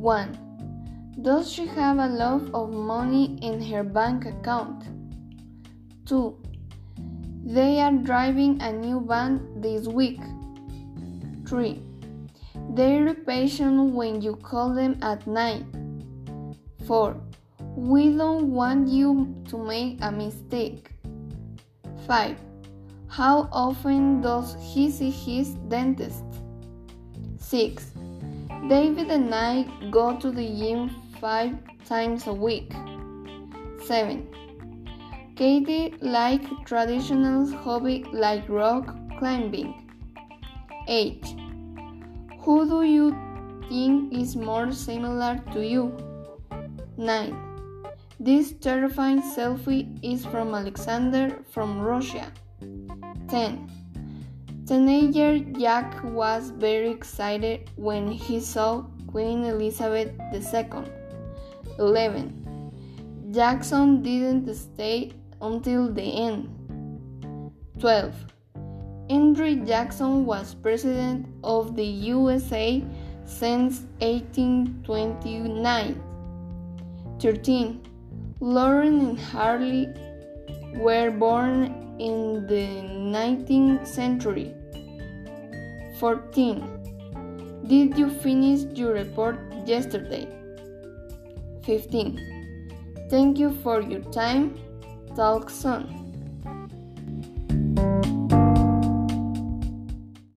1. Does she have a lot of money in her bank account? 2. They are driving a new van this week. 3. They're patient when you call them at night. 4. We don't want you to make a mistake. 5. How often does he see his dentist? 6. David and I go to the gym five times a week. 7. Katie likes traditional hobby like rock climbing. 8. Who do you think is more similar to you? 9. This terrifying selfie is from Alexander from Russia. 10. Teenager Jack was very excited when he saw Queen Elizabeth II. 11. Jackson didn't stay until the end. 12. Andrew Jackson was president of the USA since 1829. 13. Lauren and Harley were born in the 19th century. 14. Did you finish your report yesterday? 15. Thank you for your time. Talk soon.